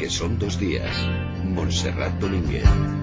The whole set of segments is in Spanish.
porque son dos días. Montserrat Domínguez. Muy.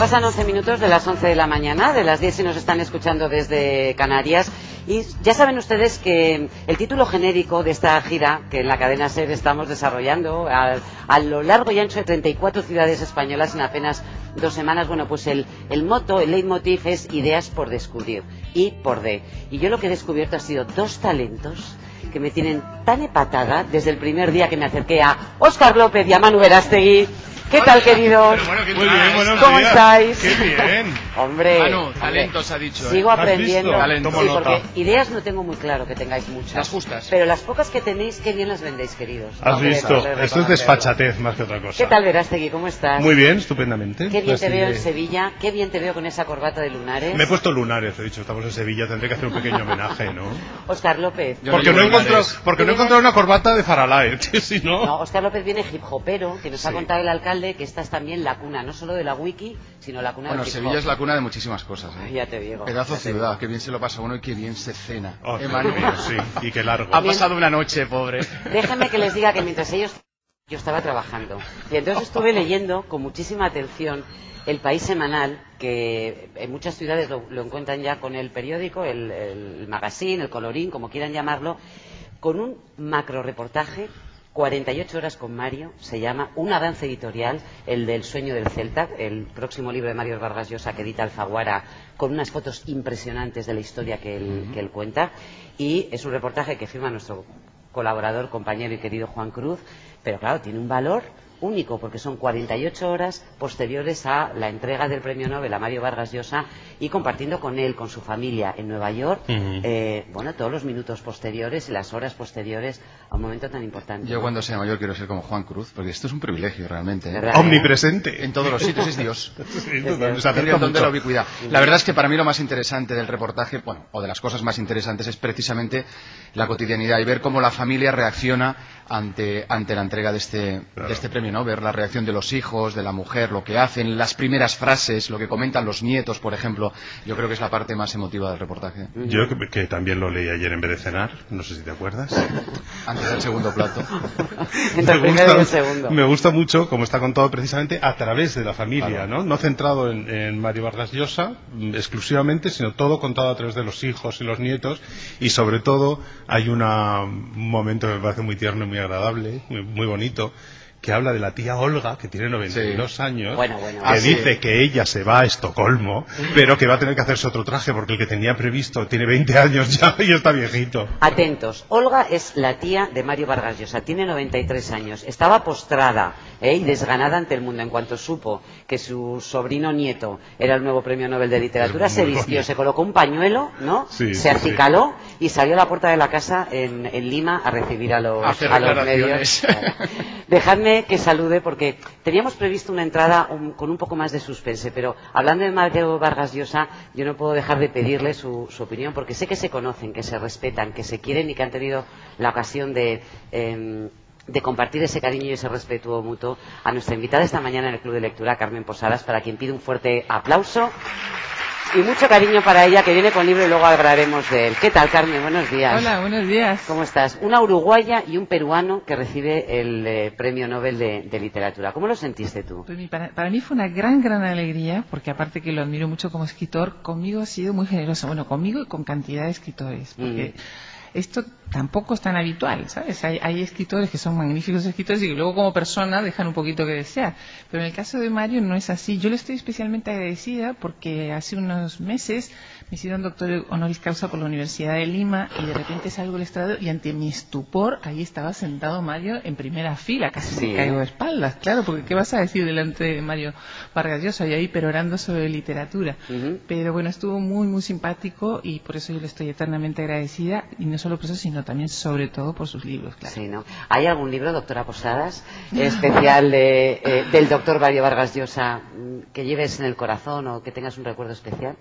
Pasan 11 minutos de las 11 de la mañana, de las 10 si nos están escuchando desde Canarias. Y ya saben ustedes que el título genérico de esta gira que en la cadena SER estamos desarrollando a, lo largo y ancho de 34 ciudades españolas en apenas dos semanas, bueno, pues el, el moto, el leitmotiv es ideas por descubrir, y por D. Y yo lo que he descubierto ha sido dos talentos que me tienen tan epatada desde el primer día que me acerqué a Óscar López y a Manu Verástegui. ¿Qué tal, queridos? Bueno, ¿qué Muy bien, buenos ¿Cómo días. estáis? Qué bien. Hombre, Manu, hombre, talentos ha dicho. ¿eh? sigo ¿Has aprendiendo. Sí, porque ideas no tengo muy claro que tengáis muchas. Las justas. Pero las pocas que tenéis, qué bien las vendéis, queridos. Has Hombre, visto, esto es desfachatez más que otra cosa. ¿Qué tal, Verástegui? ¿Cómo estás? Muy bien, estupendamente. Qué bien Así te veo en Sevilla, qué bien te veo con esa corbata de lunares. Me he puesto lunares, he dicho, estamos en Sevilla, tendré que hacer un pequeño homenaje, ¿no? Oscar López. Yo Porque no no lunares. porque no he encontrado una corbata de Faralae, tío, si no. No, Oscar López viene hip hopero, que nos ha Sí. contado el alcalde que esta es también la cuna, no solo de la wiki, sino la cuna Bueno, del hip Sevilla hop. es la cuna de muchísimas cosas. ¿eh? Ya te digo. Pedazo te ciudad, digo. qué bien se lo pasa uno y qué bien se cena. Oh, ¿Eh, mío, sí, y qué largo. Ha pasado una noche, pobre. Déjenme que les diga que mientras ellos yo estaba trabajando. Y entonces estuve leyendo con muchísima atención el País Semanal, que en muchas ciudades lo, lo encuentran ya con el periódico, el, el magazine, el colorín, como quieran llamarlo, con un macro reportaje. 48 horas con Mario, se llama Un avance editorial, el del sueño del Celta, el próximo libro de Mario Vargas Llosa que edita Alfaguara, con unas fotos impresionantes de la historia que él, que él cuenta. Y es un reportaje que firma nuestro colaborador, compañero y querido Juan Cruz, pero claro, tiene un valor único porque son 48 horas posteriores a la entrega del premio Nobel a Mario Vargas Llosa y compartiendo con él, con su familia en Nueva York, eh, bueno, todos los minutos posteriores y las horas posteriores a un momento tan importante. Yo cuando sea mayor quiero ser como Juan Cruz, porque esto es un privilegio realmente. ¿eh? Omnipresente. En todos los sitios es Dios. Sí, total, se de la ubicuidad. La verdad es que para mí lo más interesante del reportaje, bueno, o de las cosas más interesantes es precisamente la cotidianidad y ver cómo la familia reacciona ante, ante la entrega de este, Claro. de este premio, ¿no? Ver la reacción de los hijos, de la mujer, lo que hacen, las primeras frases, lo que comentan los nietos, por ejemplo. Yo creo que es la parte más emotiva del reportaje. Yo que, que también lo leí ayer en vez de cenar, no sé si te acuerdas. Antes del segundo plato. Entre el primero y el segundo. me gusta mucho cómo está contado precisamente a través de la familia, Claro. ¿no? No centrado en, en Mario Vargas Llosa mm, exclusivamente, sino todo contado a través de los hijos y los nietos. Y sobre todo hay una- un momento que me parece muy tierno y muy agradable, muy, muy bonito, que habla de la tía Olga, que tiene 92 Sí. años, Bueno, bueno. que Ah, sí. dice que ella se va a Estocolmo, pero que va a tener que hacerse otro traje porque el que tenía previsto tiene 20 años ya y está viejito. Atentos, Olga es la tía de Mario Vargas Llosa, tiene 93 años, estaba postrada ¿eh? y desganada ante el mundo en cuanto supo que su sobrino nieto era el nuevo premio Nobel de Literatura, se vistió, bonito. se colocó un pañuelo, ¿no? Sí, se acicaló y salió a la puerta de la casa en, en Lima a recibir a los, A los medios. declaraciones. Que salude porque teníamos previsto una entrada con un poco más de suspense, pero hablando de Mario Vargas Llosa, yo no puedo dejar de pedirle su, opinión porque sé que se conocen, que se respetan, que se quieren y que han tenido la ocasión em, de compartir ese cariño y ese respeto mutuo a nuestra invitada esta mañana en el Club de Lectura, Carmen Posadas, para quien pido un fuerte aplauso y mucho cariño para ella, que viene con libro y luego hablaremos de él. ¿Qué tal, Carmen? Buenos días. Hola, buenos días. ¿Cómo estás? Una uruguaya y un peruano que recibe el eh, Premio Nobel de, de Literatura. ¿Cómo lo sentiste tú? Pues para, para mí fue una gran, gran alegría, porque aparte que lo admiro mucho como escritor, conmigo ha sido muy generoso. Bueno, conmigo y con cantidad de escritores, porque esto tampoco es tan habitual, ¿sabes? Hay, hay escritores que son magníficos escritores y que luego como persona dejan un poquito que desear. Pero en el caso de Mario no es así. Yo le estoy especialmente agradecida porque hace unos meses me hicieron doctor honoris causa por la Universidad de Lima y de repente salgo del estrado y ante mi estupor ahí estaba sentado Mario en primera fila, casi Sí. me caigo de espaldas, claro, porque ¿qué vas a decir delante de Mario Vargas Llosa y ahí perorando sobre literatura? Pero bueno, estuvo muy, muy simpático y por eso yo le estoy eternamente agradecida y no solo por eso, sino también sobre todo por sus libros, claro. Sí, ¿no? ¿Hay algún libro, doctora Posadas, especial de, eh, del doctor Mario Vargas Llosa mm, que lleves en el corazón o que tengas un recuerdo especial?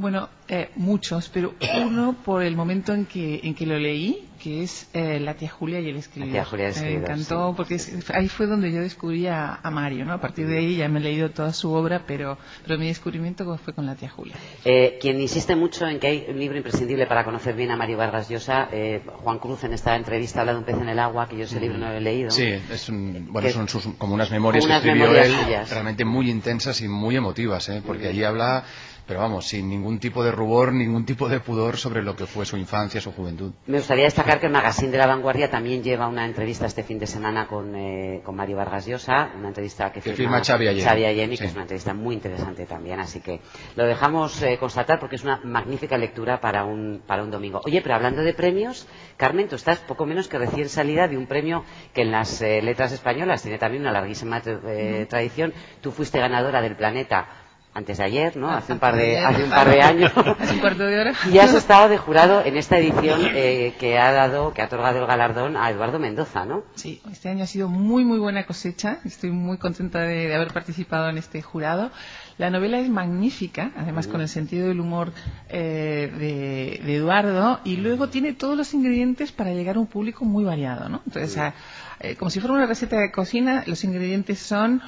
Bueno, eh, muchos, pero uno por el momento en que, en que lo leí, que es eh, La tía Julia y el escritor. La tía Julia y el escritor, Me encantó sí, porque es- ahí fue donde yo descubrí a, a Mario, ¿no? A partir de ahí ya me he leído toda su obra, pero, pero mi descubrimiento fue con La tía Julia. Eh, quien insiste mucho en que hay un libro imprescindible para conocer bien a Mario Vargas Llosa, eh, Juan Cruz en esta entrevista habla de un pez en el agua, que yo ese libro no lo he leído. Sí, es un- bueno, Que- son sus, como unas memorias Como unas que escribió memorias él, suyas. realmente muy intensas y muy emotivas, ¿eh? porque allí habla, pero vamos, sin ningún tipo de rubor, ningún tipo de pudor sobre lo que fue su infancia, su juventud. Me gustaría destacar que el Magazine de la Vanguardia también lleva una entrevista este fin de semana con, eh, con Mario Vargas Llosa, una entrevista que, Que firma Xavi que Sí. es una entrevista muy interesante también, así que lo dejamos eh, constatar porque es una magnífica lectura para un, para un domingo. Oye, pero hablando de premios, Carmen, tú estás poco menos que recién salida de un premio que en las eh, letras españolas tiene también una larguísima eh, tradición. Tú fuiste ganadora del Planeta antes de ayer, ¿no? Hace un par de, hace un par de años. Hace un cuarto de hora. Y has estado de jurado en esta edición eh, que ha dado, que ha otorgado el galardón a Eduardo Mendoza, ¿no? Sí, este año ha sido muy, muy buena cosecha. Estoy muy contenta de, de haber participado en este jurado. La novela es magnífica, además con el sentido del humor eh, de, de Eduardo, y luego tiene todos los ingredientes para llegar a un público muy variado, ¿no? Entonces, a- eh, como si fuera una receta de cocina, los ingredientes son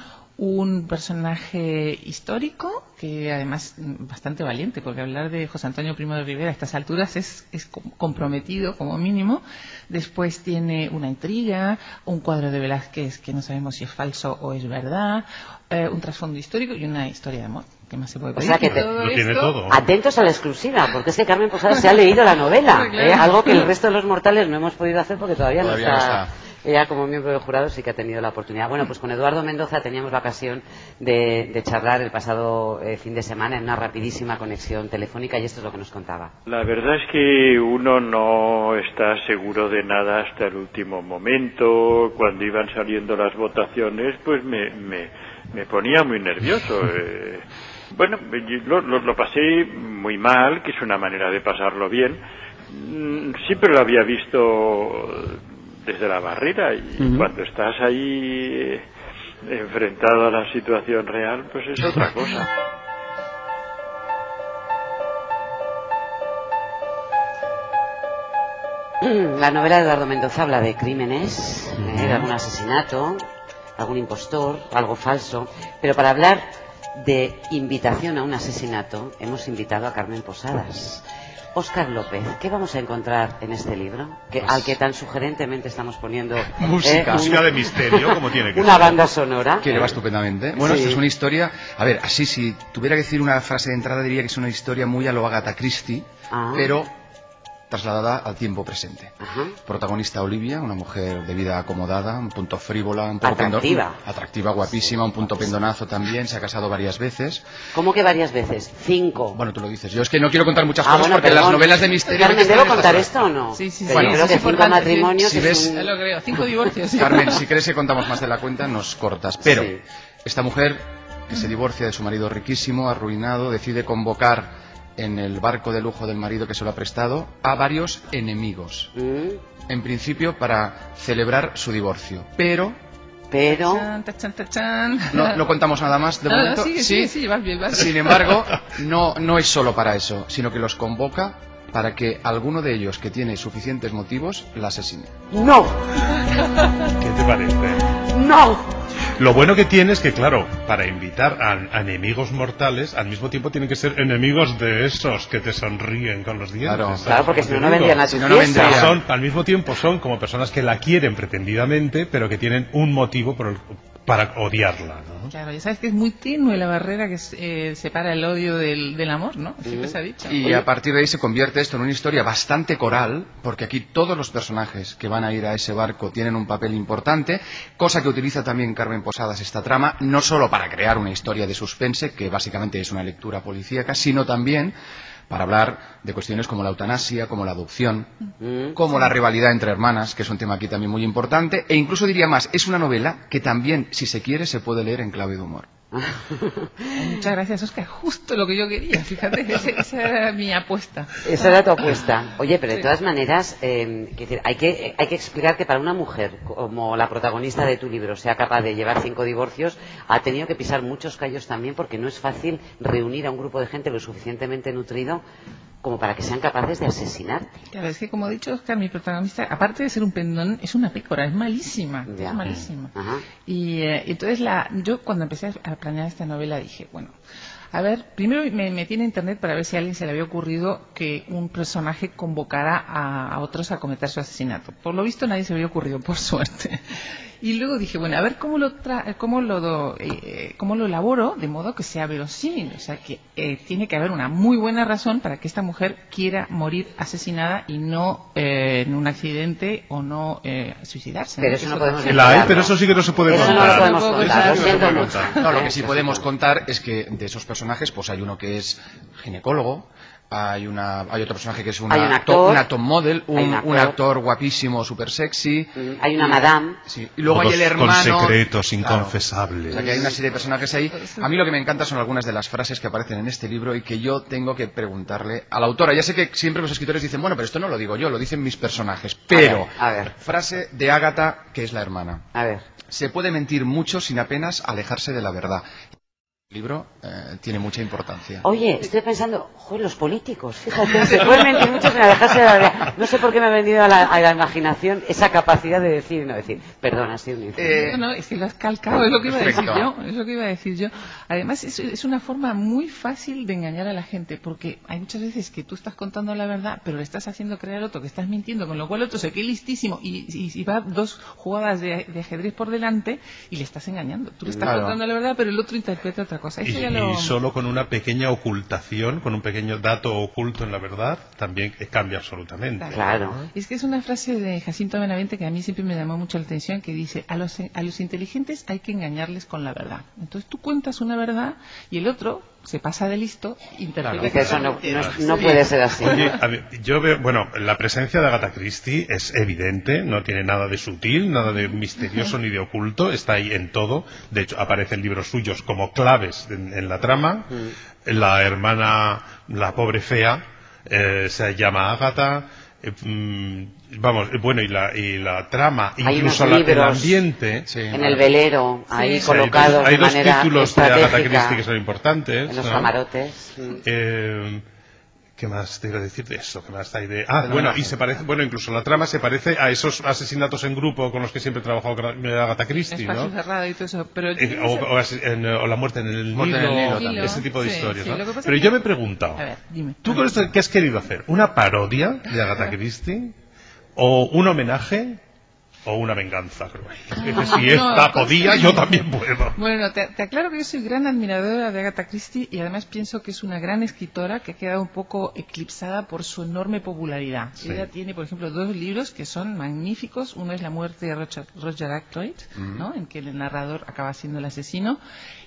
un personaje histórico que además mm, bastante valiente porque hablar de José Antonio Primo de Rivera a estas alturas es, es com- comprometido como mínimo después tiene una intriga un cuadro de Velázquez que no sabemos si es falso o es verdad eh, un trasfondo histórico y una historia de amor ¿qué más se puede O pedir? sea que Y te- todo Lo tiene todo. Atentos a la exclusiva, porque es que Carmen Posada se ha leído la novela, Claro. ¿eh? algo que el resto de los mortales no hemos podido hacer porque todavía, Todavía no no está. Ella, como miembro del jurado, sí que ha tenido la oportunidad. Bueno, pues con Eduardo Mendoza teníamos la ocasión de, de charlar el pasado eh, fin de semana en una rapidísima conexión telefónica y esto es lo que nos contaba. La verdad es que uno no está seguro de nada hasta el último momento. Cuando iban saliendo las votaciones, pues me, me, me ponía muy nervioso. Eh, bueno, yo lo, lo- lo pasé muy mal, que es una manera de pasarlo bien. Mm, Siempre lo había visto desde la barrera y cuando estás ahí eh, enfrentado a la situación real, pues es otra cosa. La novela de Eduardo Mendoza habla de crímenes, eh, de algún asesinato, algún impostor, algo falso. Pero para hablar de invitación a un asesinato, hemos invitado a Carmen Posadas. Óscar López, ¿qué vamos a encontrar en este libro? Que, al que tan sugerentemente estamos poniendo eh, Música. un- Música de misterio, como tiene que una banda sonora. Que le va estupendamente. Bueno, Sí. esta es una historia. A ver, así, si tuviera que decir una frase de entrada, diría que es una historia muy a lo Agatha Christie, Ah. pero trasladada al tiempo presente. Ajá. Protagonista Olivia, una mujer de vida acomodada, un punto frívola, un poco Atractiva. pendon- atractiva, guapísima, un punto pendonazo también, se ha casado varias veces. ¿Cómo que varias veces? Cinco. Bueno, tú lo dices. Yo es que no quiero contar muchas Ah, cosas bueno, porque perdón. las novelas de misterio... Carmen, ¿debo contar esto o no? Sí, sí, sí. yo creo Es que cinco importante, sí. matrimonios Si es ves- un- lo creo, cinco divorcios. sí. Carmen, si crees que contamos más de la cuenta, nos cortas. Pero Sí. esta mujer que se divorcia de su marido riquísimo, arruinado, decide convocar en el barco de lujo del marido que se lo ha prestado a varios enemigos. Mm, En principio para celebrar su divorcio. Pero Pero... Tachan, tachan, tachan. no, no contamos nada más de No, no, momento. sigue, Sí. sigue, sí, vas bien, vas Sin bien. embargo, no, no es solo para eso, sino que los convoca para que alguno de ellos que tiene suficientes motivos la asesine. ¡No! ¿Qué te parece? ¡No! Lo bueno que tiene es que, claro, para invitar a, a enemigos mortales, al mismo tiempo tienen que ser enemigos de esos que te sonríen con los dientes. Claro. ¿sabes Claro, porque si no, no vendrían a Si no, no. Son, al mismo tiempo son como personas que la quieren pretendidamente, pero que tienen un motivo por el- para odiarla. ¿no? Claro, ya sabes que es muy tenue la barrera que eh, separa el odio del, del amor, ¿no? Siempre se ha dicho. Y Oye. a partir de ahí se convierte esto en una historia bastante coral, porque aquí todos los personajes que van a ir a ese barco tienen un papel importante, cosa que utiliza también Carmen Posadas esta trama, no solo para crear una historia de suspense, que básicamente es una lectura policíaca, sino también para hablar de cuestiones como la eutanasia, como la adopción, Mm. como la rivalidad entre hermanas, que es un tema aquí también muy importante, e incluso diría más, es una novela que también, si se quiere, se puede leer en clave de humor. Muchas gracias, Oscar. Justo lo que yo quería, fíjate, ese- esa era mi apuesta. Esa era tu apuesta. Oye, pero de Sí. todas maneras, eh, decir, hay, que, hay que explicar que para una mujer como la protagonista de tu libro sea capaz de llevar cinco divorcios, ha tenido que pisar muchos callos también porque no es fácil reunir a un grupo de gente lo suficientemente nutrido como para que sean capaces de asesinar. Claro, es que como ha dicho Oscar, mi protagonista, aparte de ser un pendón, es una pícora, es malísima, Ya. es malísima. Ajá. Y eh, entonces la, yo cuando empecé a planear esta novela dije, bueno, a ver, primero me metí en internet para ver si a alguien se le había ocurrido que un personaje convocara a, a otros a cometer su asesinato. Por lo visto nadie se había ocurrido, por suerte. Y luego dije, bueno, a ver cómo lo, tra cómo lo, do- eh, cómo lo elaboro de modo que sea verosímil. O sea, que eh, tiene que haber una muy buena razón para que esta mujer quiera morir asesinada y no eh, en un accidente o no eh, suicidarse. Pero ¿no? eso no podemos La hay, pero eso sí que no se puede Eso no contar. lo podemos contar, no lo que sí. podemos contar es que de esos personajes, pues hay uno que es ginecólogo, hay una hay otro personaje que es una Hay un to- actor. una top model, un, Hay un un actor. guapísimo, súper sexy. Mm, Hay una madame. Sí. Y luego hay el hermano. Con secretos Claro. inconfesables. O sea, que hay una serie de personajes ahí. A mí lo que me encanta son algunas de las frases que aparecen en este libro y que yo tengo que preguntarle a la autora. Ya sé que siempre los escritores dicen, bueno, pero esto no lo digo yo, lo dicen mis personajes. Pero, A ver, a ver. frase de Ágata, que es la hermana. A ver. Se puede mentir mucho sin apenas alejarse de la verdad. El libro eh, tiene mucha importancia. Oye, estoy pensando, joder, los políticos, fíjate, se pueden mentir mucho sin alejarse de la verdad. No sé por qué me ha vendido a la, a la imaginación esa capacidad de decir y no decir. Perdón, ha sido un. Eh, No, no, es que lo has calcado, es lo que iba a decir yo, es lo que iba a decir yo. Además, es, es una forma muy fácil de engañar a la gente, porque hay muchas veces que tú estás contando la verdad, pero le estás haciendo creer al otro que estás mintiendo, con lo cual el otro se queda listísimo y, y- y va dos jugadas de, de ajedrez por delante y le estás engañando. Tú le estás Claro. contando la verdad, pero el otro interpreta otra cosa. Eso Y, ya lo... y solo con una pequeña ocultación, con un pequeño dato oculto en la verdad, también cambia absolutamente. Claro. Es que es una frase de Jacinto Benavente que a mí siempre me llamó mucho la atención, que dice, a los, a los inteligentes hay que engañarles con la verdad. Entonces tú cuentas una verdad y el otro se pasa de listo, interpreta Claro. Eso no, que- no, no puede ser así. Oye, a ver, yo veo, bueno, la presencia de Agatha Christie es evidente, no tiene nada de sutil, nada de misterioso ni de oculto, está ahí en todo. De hecho, aparecen libros suyos como claves en, en la trama. La hermana, la pobre fea, eh, se llama Agatha. Eh, mm, vamos, eh, bueno, y la, y la trama, Hay incluso la, el ambiente. Sí. En el velero, ahí Sí. colocados hay de dos manera títulos de Agatha Christie que son importantes. en los ¿no? camarotes. Mm. Eh, ¿Qué más te iba a decir de eso? ¿Qué más hay de...? Ah, bueno, y se parece, bueno, incluso la trama se parece a esos asesinatos en grupo con los que siempre trabajó Gra- Agatha Christie, espacio ¿no? cerrado y todo eso. Pero Eh, o, o as- en, eh, o la muerte en el Muerte en el Nilo, ese tipo de Sí, historias, sí, ¿no? Pero yo que- me he preguntado, A ver, dime. ¿tú con esto qué has querido hacer? ¿Una parodia de Agatha Christie? ¿O un homenaje? ¿O una venganza cruel? Si esta podía, yo también puedo. Bueno, te, te aclaro que yo soy gran admiradora de Agatha Christie y además pienso que es una gran escritora que ha quedado un poco eclipsada por su enorme popularidad. Sí. Ella tiene, por ejemplo, dos libros que son magníficos. Uno es La muerte de Roger, Roger Ackroyd, ¿no? en que el narrador acaba siendo el asesino.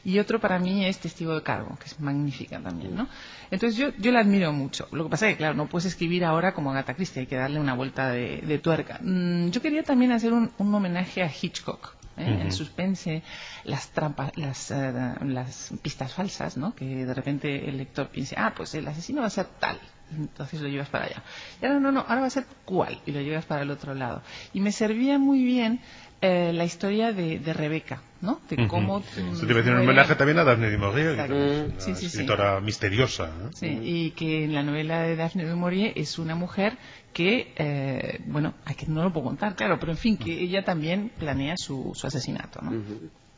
Y otro para mí es Testigo de Cargo, que es magnífica también. ¿no? Entonces yo, yo la admiro mucho. Lo que pasa es que, claro, no puedes escribir ahora como Agatha Christie, hay que darle una vuelta de, de tuerca. Mm, yo quería también hacer un, un homenaje a Hitchcock. ¿eh? El suspense, las trampas, las, eh, las pistas falsas, ¿no? Que de repente el lector piense, ah, pues el asesino va a ser tal. Entonces lo llevas para allá. Y ahora no, no, ahora va a ser cuál. Y lo llevas para el otro lado. Y me servía muy bien eh, la historia de, de Rebeca, ¿no? De cómo... Eso te iba a decir un homenaje también a Daphne du Maurier, que Exacto. es una Sí, sí, sí. escritora misteriosa. ¿no? Sí, y que en la novela de Daphne du Maurier es una mujer que, eh, bueno, hay que no lo puedo contar, claro, pero en fin, que ella también planea su, su asesinato, ¿no?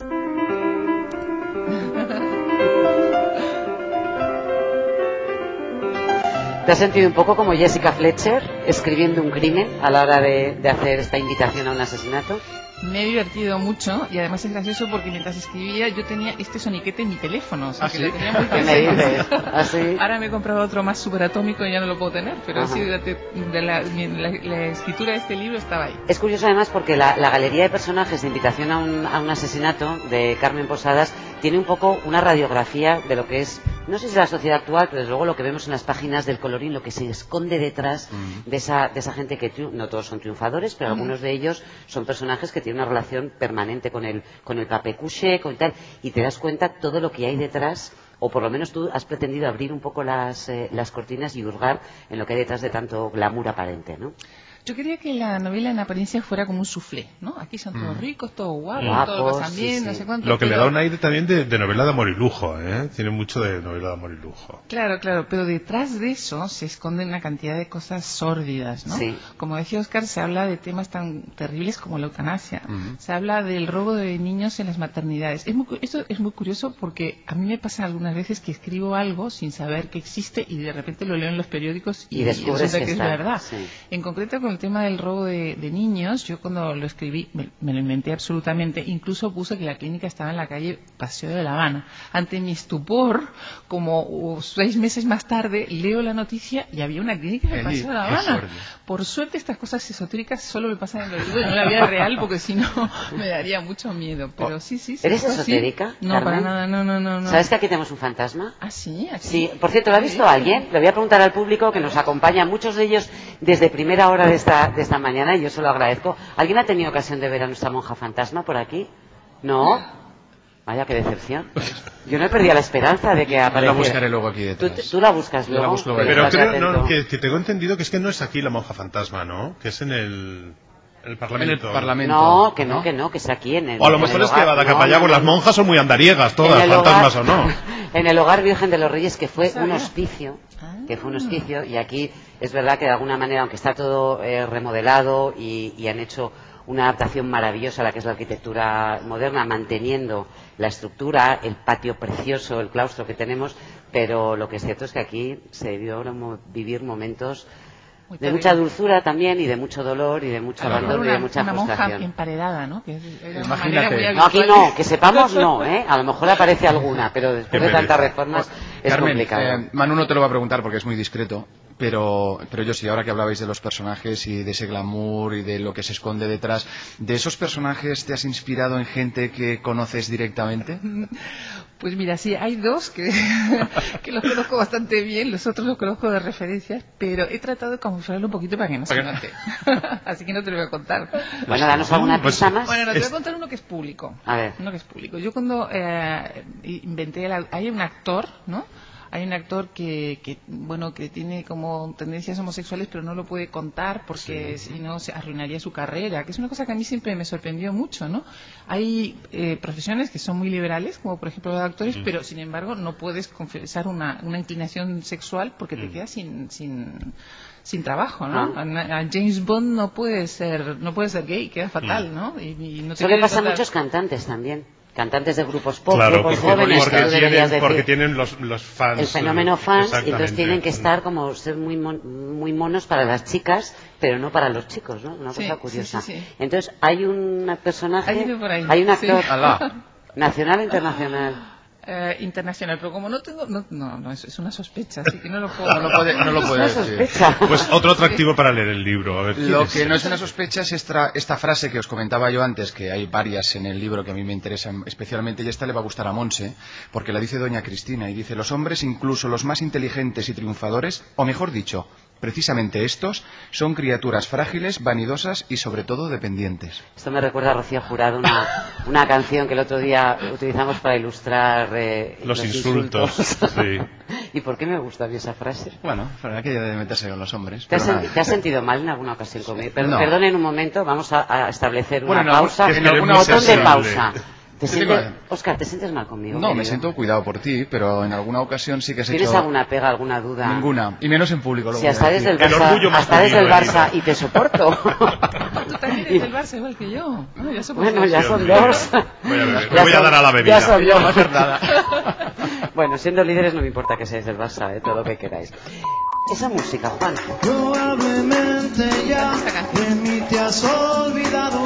¿Te has sentido un poco como Jessica Fletcher escribiendo un crimen a la hora de, de hacer esta invitación a un asesinato? Me he divertido mucho y además es gracioso porque mientras escribía yo tenía este soniquete en mi teléfono, o sea, ¿Ah, que sí? lo tenía muy. ¿Así? Ahora me he comprado otro más superatómico y ya no lo puedo tener, pero Ajá. sí, de, de la, la- la escritura de este libro estaba ahí. Es curioso además porque la, la galería de personajes de invitación a un, a un asesinato de Carmen Posadas tiene un poco una radiografía de lo que es no sé si la sociedad actual, pero desde luego lo que vemos en las páginas del colorín, lo que se esconde detrás de, esa, de esa gente que no todos son triunfadores, pero algunos de ellos son personajes que tienen una relación permanente con el, con el con tal, y te das cuenta todo lo que hay detrás o por lo menos tú has pretendido abrir un poco las, eh, las cortinas y hurgar en lo que hay detrás de tanto glamour aparente, ¿no? Yo quería que la novela en apariencia fuera como un soufflé, ¿no? Aquí son todos mm. ricos, todos guapos, guapos todos pasan bien, no sé cuánto. Lo que le da un aire también de, novela de amor y lujo, ¿eh? Tiene mucho de novela de amor y lujo. Claro, claro, pero detrás de eso se esconden una cantidad de cosas sórdidas, ¿no? Sí. Como decía Oscar, se habla de temas tan terribles como la eutanasia, se habla del robo de niños en las maternidades. Es esto es muy curioso porque a mí me pasa algunas veces que escribo algo sin saber que existe y de repente lo leo en los periódicos y, y descubres que, es verdad. Sí. En concreto con el tema del robo de de, niños, yo cuando lo escribí me, lo inventé absolutamente, incluso puse que la clínica estaba en la calle Paseo de La Habana. Ante mi estupor, como seis meses más tarde, leo la noticia y había una clínica en el Paseo de La Habana. Por suerte estas cosas esotéricas solo me pasan en los libros, en la vida real, porque si no me daría mucho miedo. Pero sí, sí, sí. ¿Eres esotérica? No, para nada, no, no, no, ¿Sabes que aquí tenemos un fantasma? Ah, sí, Sí, por cierto, ¿lo ha visto alguien? Le voy a preguntar al público que nos acompaña, muchos de ellos desde primera hora de esta, de esta mañana y yo se lo agradezco. ¿Alguien ha tenido ocasión de ver a nuestra monja fantasma por aquí? ¿No? Vaya, qué decepción. Yo no he perdido la esperanza de que aparezca. la buscaré luego aquí detrás. ¿Tú, la buscas luego? Pero creo que, tengo entendido que es que no es aquí la monja fantasma, ¿no? Que es en el... El parlamento. No, que no, que no, que es aquí en el. O a lo mejor es que Badacapayagua, las monjas son muy andariegas, todas, fantasmas o no. en el hogar Virgen de los Reyes, que fue un hospicio, que fue un hospicio, y aquí es verdad que de alguna manera, aunque está todo eh, remodelado y, han hecho una adaptación maravillosa a la que es la arquitectura moderna, manteniendo la estructura, el patio precioso, el claustro que tenemos, pero lo que es cierto es que aquí se debió vivir momentos de mucha dulzura también y de mucho dolor y de mucho abandono y de mucha una frustración. monja emparedada, ¿no? Que Imagínate. no, aquí no, que sepamos no, ¿eh? A lo mejor aparece alguna, pero después de tantas reformas es Carmen, complicado. Eh, Manu no te lo va a preguntar porque es muy discreto, pero, pero yo sí, ahora que hablabais de los personajes y de ese glamour y de lo que se esconde detrás, ¿de esos personajes te has inspirado en gente que conoces directamente? Pues mira, sí, hay dos que, que los conozco bastante bien, los otros los conozco de referencias, pero he tratado de camuflarlo un poquito para que no se note. Así que no te lo voy a contar. Bueno, danos alguna pues pista más. Bueno, te voy a contar uno que es público. A ver. Uno que es público. Yo cuando eh, inventé, hay un actor, ¿no? Hay un actor que, que, bueno que tiene como tendencias homosexuales pero no lo puede contar porque si no se arruinaría su carrera que es una cosa que a mí siempre me sorprendió mucho no hay eh, profesiones que son muy liberales como por ejemplo los actores pero sin embargo no puedes confesar una, una inclinación sexual porque te quedas sin, sin sin trabajo, ¿no? Ah. A, James Bond no puede ser no puede ser gay, queda fatal, ¿no? Y, no Eso le pasa a muchos cantantes también cantantes de grupos pop, grupos jóvenes porque, que tienen, porque tienen los, los, fans. El fenómeno fans, y entonces tienen que estar como ser muy, muy monos para las chicas, pero no para los chicos, ¿no? Una cosa curiosa. entonces hay un personaje, hay un actor nacional e internacional eh, internacional, pero como no tengo, no, no, es, una sospecha, así que no lo puedo. No, puede, no lo puede decir. Pues otro atractivo para leer el libro. A ver, lo que no es una sospecha es esta, esta frase que os comentaba yo antes, que hay varias en el libro que a mí me interesan especialmente, y esta le va a gustar a Monse, porque la dice doña Cristina, y dice, los hombres, incluso los más inteligentes y triunfadores, o mejor dicho, Precisamente estos son criaturas frágiles, vanidosas y sobre todo dependientes. Esto me recuerda a Rocío Jurado, una, una canción que el otro día utilizamos para ilustrar eh, los, insultos. Sí. ¿Y por qué me gusta a esa frase? Bueno, para que de meterse con los hombres. ¿Te, has, sentido mal en alguna ocasión conmigo? Perdón, un momento, vamos a, establecer una pausa. En un botón de pausa. ¿Te Oscar, ¿te sientes mal conmigo? No, me siento cuidado por ti, pero en alguna ocasión sí que has ¿Tienes alguna pega, alguna duda? Ninguna, y menos en público. Si hasta desde el Barça, hasta desde el Barça y te soporto. Tú también eres del Barça igual que yo. bueno, ya son dos. Voy a, voy a dar a la bebida. Ya son dos. No hacer nada. bueno, siendo líderes no me importa que seáis del Barça, eh, todo lo que queráis. Esa música, Juan. Probablemente ya de mí te has olvidado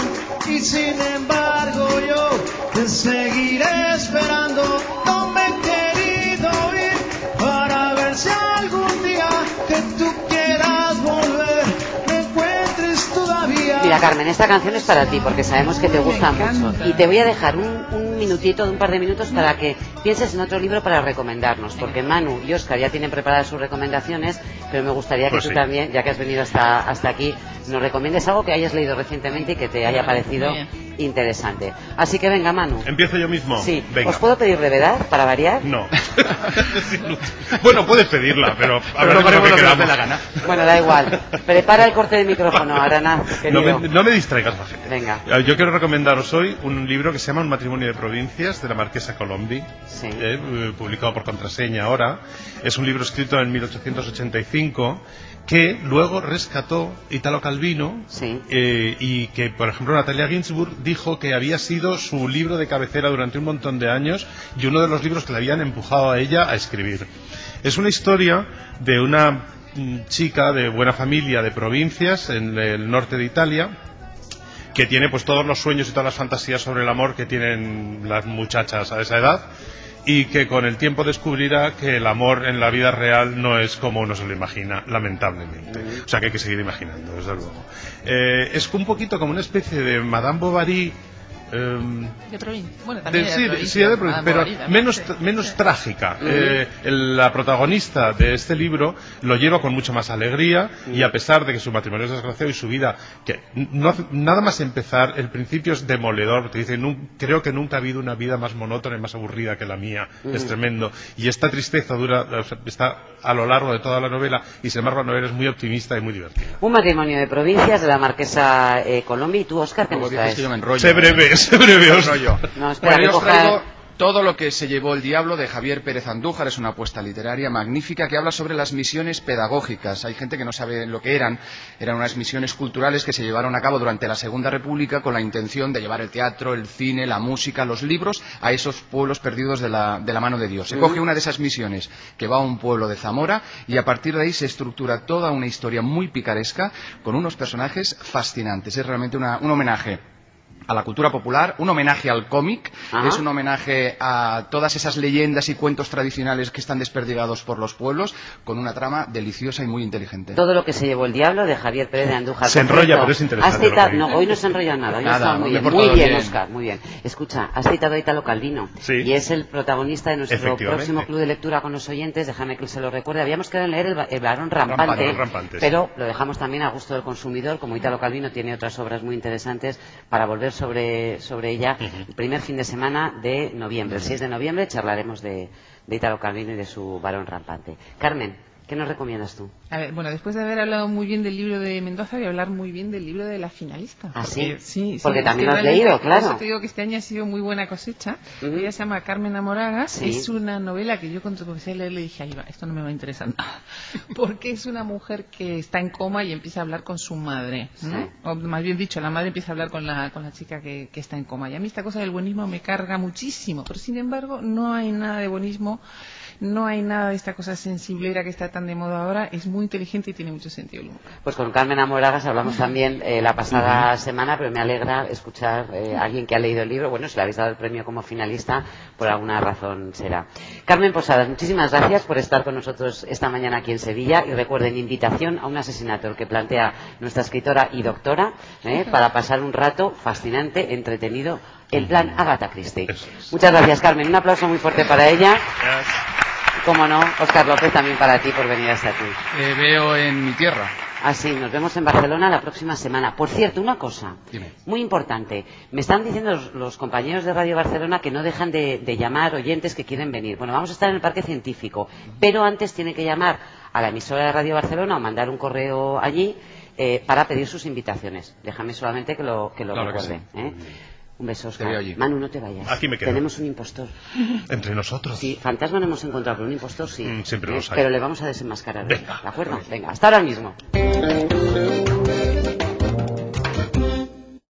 y sin embargo yo te seguiré esperando. No me he querido ir para ver si algún día que tú quieras volver me encuentres todavía. Mira, Carmen, esta canción es para ti porque sabemos que te gusta mucho y te voy a dejar un minutito, de un par de minutos, para que pienses en otro libro para recomendarnos, porque Manu y Oscar ya tienen preparadas sus recomendaciones, pero me gustaría que Pues tú sí. también, ya que has venido hasta, hasta aquí, nos recomiendes algo que hayas leído recientemente y que te haya parecido interesante. Así que venga, Manu. ¿Empiezo yo mismo? Sí, Venga. ¿os puedo pedir brevedad para variar? No. bueno, puedes pedirla, pero a ver Pero con lo que haremos lo que nos dé queramos. la gana. Bueno, da igual. Prepara el corte de micrófono, Arana. No querido. me, no me distraigas, Majete. Venga. Eh, Yo quiero recomendaros hoy un libro que se llama Un matrimonio de provincias de la marquesa Colombi, Sí. eh, eh, publicado por contraseña ahora. Es un libro escrito en 1885 que luego rescató Italo Calvino Sí. eh, y que, por ejemplo, Natalia Ginsburg dijo que había sido su libro de cabecera durante un montón de años y uno de los libros que le habían empujado a ella a escribir. Es una historia de una mm, chica de buena familia de provincias en el norte de Italia que tiene pues todos los sueños y todas las fantasías sobre el amor que tienen las muchachas a esa edad y que con el tiempo descubrirá que el amor en la vida real no es como uno se lo imagina, lamentablemente. O sea que hay que seguir imaginando, desde luego. Eh, es un poquito como una especie de Madame Bovary. Em, De provincia. Bueno, de- también sí, de de- provincia, sí, de Madame provincia, pero menos, sí. menos trágica. Eh, el- la protagonista de este libro lo lleva con mucha más alegría y a pesar de que su matrimonio es desgraciado y su vida, que no nada más empezar, el principio es demoledor. Te dice, "Nun- creo que nunca ha habido una vida más monótona y más aburrida que la mía. Es tremendo. Y esta tristeza dura, está a lo largo de toda la novela y sin embargo la novela es muy optimista y muy divertida. Un matrimonio de provincias de la marquesa eh, Colombi. ¿Y tú, Oscar, qué Luego nos traes? que yo me enrollo. Sé breve, sé breve. Me Oscar. enrollo. No, espera, Bueno, yo os que coja- traigo todo lo que se llevó el diablo de Javier Pérez Andújar. Es una apuesta literaria magnífica que habla sobre las misiones pedagógicas. Hay gente que no sabe lo que eran. Eran unas misiones culturales que se llevaron a cabo durante la Segunda República con la intención de llevar el teatro, el cine, la música, los libros a esos pueblos perdidos de la, de la mano de Dios. Se coge una de esas misiones que va a un pueblo de Zamora y a partir de ahí se estructura toda una historia muy picaresca con unos personajes fascinantes. Es realmente una- un homenaje a la cultura popular, un homenaje al cómic, Ajá. es un homenaje a todas esas leyendas y cuentos tradicionales que están desperdigados por los pueblos, con una trama deliciosa y muy inteligente. Todo lo que se llevó el diablo de Javier Pérez de Andújar. Se enrolla, cierto, pero es interesante has citado- no, hoy no se enrolla nada. Hoy Nada, está muy bien, muy bien, bien. Oscar, muy bien. Escucha, has citado a Italo Calvino. Sí. Y es el protagonista de nuestro próximo club de lectura con los oyentes. Déjame que se lo recuerde. Habíamos quedado en leer el, el varón rampante, Rampante, pero lo dejamos también a gusto del consumidor. Como Italo Calvino tiene otras obras muy interesantes para volver sobre, sobre ella. El primer fin de semana de noviembre, el 6 de noviembre, charlaremos de, de Italo Calvino y de su varón rampante. Carmen, ¿qué nos recomiendas tú? A ver, bueno, después de haber hablado muy bien del libro de Mendoza, voy a hablar muy bien del libro de la finalista. ¿Ah, sí? Porque- sí, sí, Porque también lo has leído, por claro. eso te digo que este año ha sido muy buena cosecha. Ujú. Ella se llama Carmen Amoragas. Sí. Es una novela que yo cuando comencé a leer le dije, ahí va, esto no me va a interesar nada. Porque es una mujer que está en coma y empieza a hablar con su madre. O más bien dicho, la madre empieza a hablar con la, con la chica que, que está en coma. Y a mí esta cosa del buenismo me carga muchísimo. Pero sin embargo, no hay nada de buenismo. No hay nada de esta cosa sensiblera que está tan de moda ahora. Es muy inteligente y tiene mucho sentido el humor. Pues con Carmen Amoragas hablamos también eh, la pasada semana, pero me alegra escuchar eh, a alguien que ha leído el libro. Bueno, si le habéis dado el premio como finalista, por alguna razón será. Carmen Posadas, muchísimas gracias por estar con nosotros esta mañana aquí en Sevilla. Y recuerden, invitación a un asesinato, el que plantea nuestra escritora y doctora, eh, para pasar un rato fascinante, entretenido, en plan Agatha Christie. Muchas gracias, Carmen. Un aplauso muy fuerte para ella. Como no, Oscar López, también para ti por venir hasta aquí. Eh, veo en mi tierra. Así, nos vemos en Barcelona la próxima semana. Por cierto, una cosa Dime. muy importante. Me están diciendo los, los compañeros de Radio Barcelona que no dejan de, de llamar oyentes que quieren venir. Bueno, vamos a estar en el Parque Científico, pero antes tienen que llamar a la emisora de Radio Barcelona o mandar un correo allí eh, para pedir sus invitaciones. Déjame solamente que lo, que lo Claro que recuerde. ¿eh? Un beso, Oscar. veo allí. Manu, no te vayas. Aquí me quedo. Tenemos un impostor. Entre nosotros. Sí, fantasma no hemos encontrado, pero un impostor sí. Mm, siempre ¿eh? los hay. Pero le vamos a desenmascarar. Venga. ¿De acuerdo? Venga, hasta ahora mismo.